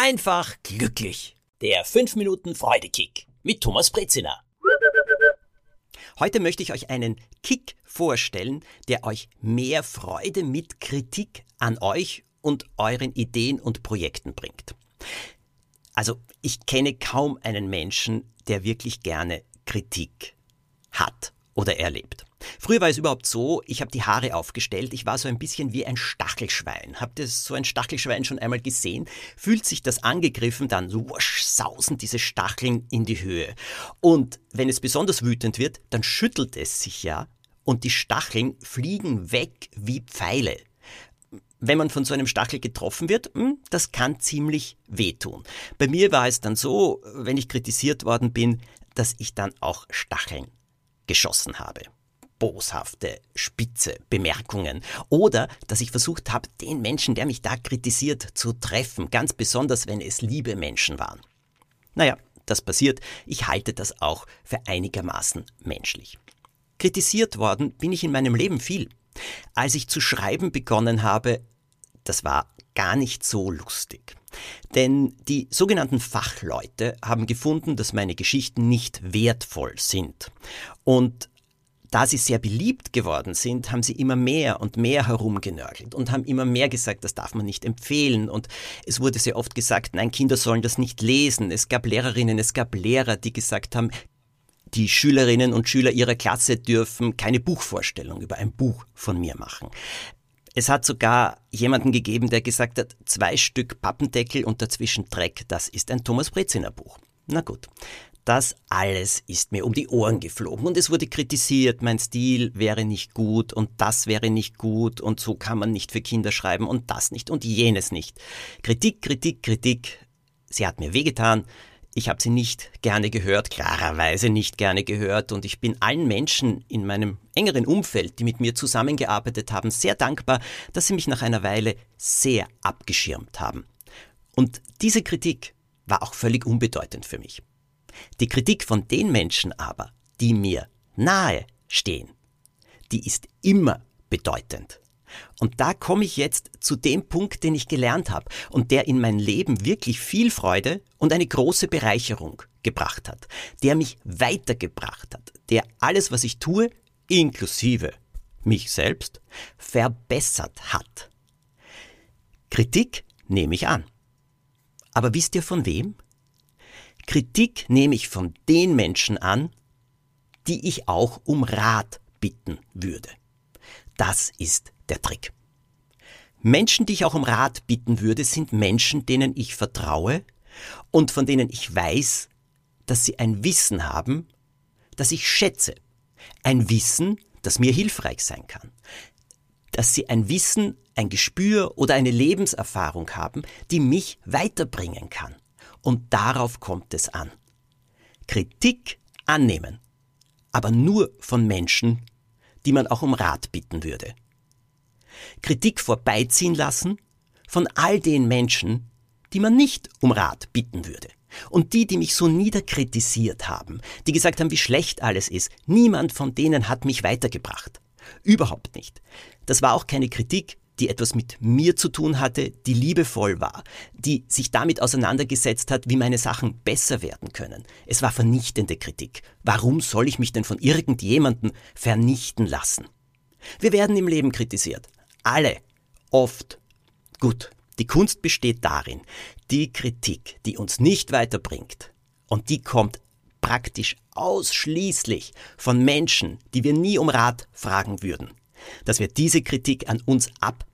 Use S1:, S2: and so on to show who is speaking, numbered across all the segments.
S1: einfach glücklich. Der 5 Minuten Freudekick mit Thomas Brezina. Heute möchte ich euch einen Kick vorstellen, der euch mehr Freude mit Kritik an euch und euren Ideen und Projekten bringt. Also, ich kenne kaum einen Menschen, der wirklich gerne Kritik hat oder erlebt. Früher war es überhaupt so, ich habe die Haare aufgestellt, ich war so ein bisschen wie ein Stachelschwein. Habt ihr so ein Stachelschwein schon einmal gesehen? Fühlt sich das angegriffen, dann so wusch, sausen diese Stacheln in die Höhe. Und wenn es besonders wütend wird, dann schüttelt es sich ja und die Stacheln fliegen weg wie Pfeile. Wenn man von so einem Stachel getroffen wird, hm, das kann ziemlich wehtun. Bei mir war es dann so, wenn ich kritisiert worden bin, dass ich dann auch Stacheln geschossen habe boshafte, spitze Bemerkungen. Oder dass ich versucht habe, den Menschen, der mich da kritisiert, zu treffen, ganz besonders wenn es liebe Menschen waren. Naja, das passiert, ich halte das auch für einigermaßen menschlich. Kritisiert worden bin ich in meinem Leben viel. Als ich zu schreiben begonnen habe, das war gar nicht so lustig. Denn die sogenannten Fachleute haben gefunden, dass meine Geschichten nicht wertvoll sind. Und da sie sehr beliebt geworden sind, haben sie immer mehr und mehr herumgenörgelt und haben immer mehr gesagt, das darf man nicht empfehlen. Und es wurde sehr oft gesagt, nein, Kinder sollen das nicht lesen. Es gab Lehrerinnen, es gab Lehrer, die gesagt haben, die Schülerinnen und Schüler ihrer Klasse dürfen keine Buchvorstellung über ein Buch von mir machen. Es hat sogar jemanden gegeben, der gesagt hat, zwei Stück Pappendeckel und dazwischen Dreck, das ist ein Thomas Breziner Buch. Na gut. Das alles ist mir um die Ohren geflogen und es wurde kritisiert, mein Stil wäre nicht gut und das wäre nicht gut und so kann man nicht für Kinder schreiben und das nicht und jenes nicht. Kritik, Kritik, Kritik. Sie hat mir wehgetan. Ich habe sie nicht gerne gehört, klarerweise nicht gerne gehört und ich bin allen Menschen in meinem engeren Umfeld, die mit mir zusammengearbeitet haben, sehr dankbar, dass sie mich nach einer Weile sehr abgeschirmt haben. Und diese Kritik war auch völlig unbedeutend für mich. Die Kritik von den Menschen aber, die mir nahe stehen, die ist immer bedeutend. Und da komme ich jetzt zu dem Punkt, den ich gelernt habe und der in mein Leben wirklich viel Freude und eine große Bereicherung gebracht hat, der mich weitergebracht hat, der alles, was ich tue, inklusive mich selbst, verbessert hat. Kritik nehme ich an. Aber wisst ihr von wem? Kritik nehme ich von den Menschen an, die ich auch um Rat bitten würde. Das ist der Trick. Menschen, die ich auch um Rat bitten würde, sind Menschen, denen ich vertraue und von denen ich weiß, dass sie ein Wissen haben, das ich schätze. Ein Wissen, das mir hilfreich sein kann. Dass sie ein Wissen, ein Gespür oder eine Lebenserfahrung haben, die mich weiterbringen kann. Und darauf kommt es an. Kritik annehmen, aber nur von Menschen, die man auch um Rat bitten würde. Kritik vorbeiziehen lassen von all den Menschen, die man nicht um Rat bitten würde. Und die, die mich so niederkritisiert haben, die gesagt haben, wie schlecht alles ist, niemand von denen hat mich weitergebracht. Überhaupt nicht. Das war auch keine Kritik, die etwas mit mir zu tun hatte, die liebevoll war, die sich damit auseinandergesetzt hat, wie meine Sachen besser werden können. Es war vernichtende Kritik. Warum soll ich mich denn von irgendjemandem vernichten lassen? Wir werden im Leben kritisiert. Alle. Oft. Gut. Die Kunst besteht darin, die Kritik, die uns nicht weiterbringt, und die kommt praktisch ausschließlich von Menschen, die wir nie um Rat fragen würden, dass wir diese Kritik an uns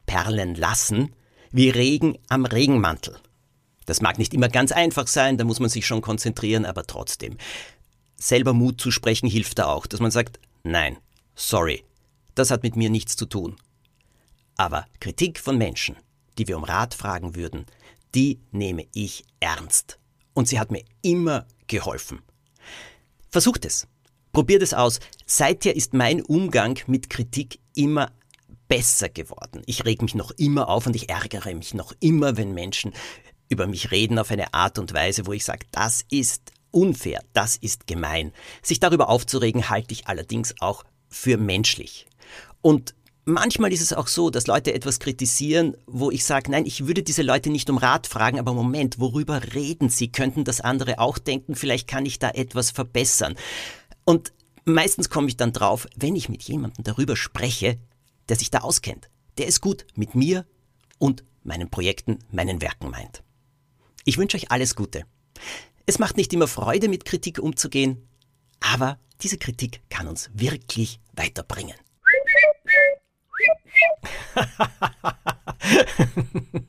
S1: abperlen lassen, wie Regen am Regenmantel. Das mag nicht immer ganz einfach sein, da muss man sich schon konzentrieren, aber trotzdem. Selber Mut zu sprechen hilft da auch, dass man sagt, nein, sorry, das hat mit mir nichts zu tun. Aber Kritik von Menschen, die wir um Rat fragen würden, die nehme ich ernst. Und sie hat mir immer geholfen. Versucht es. Probiert es aus. Seither ist mein Umgang mit Kritik immer besser geworden. Ich reg mich noch immer auf und ich ärgere mich noch immer, wenn Menschen über mich reden auf eine Art und Weise, wo ich sage, das ist unfair, das ist gemein. Sich darüber aufzuregen, halte ich allerdings auch für menschlich. Und manchmal ist es auch so, dass Leute etwas kritisieren, wo ich sage, nein, ich würde diese Leute nicht um Rat fragen, aber Moment, worüber reden sie? Könnten das andere auch denken? Vielleicht kann ich da etwas verbessern. Und meistens komme ich dann drauf, wenn ich mit jemandem darüber spreche, der sich da auskennt, der es gut mit mir und meinen Projekten, meinen Werken meint. Ich wünsche euch alles Gute. Es macht nicht immer Freude, mit Kritik umzugehen, aber diese Kritik kann uns wirklich weiterbringen.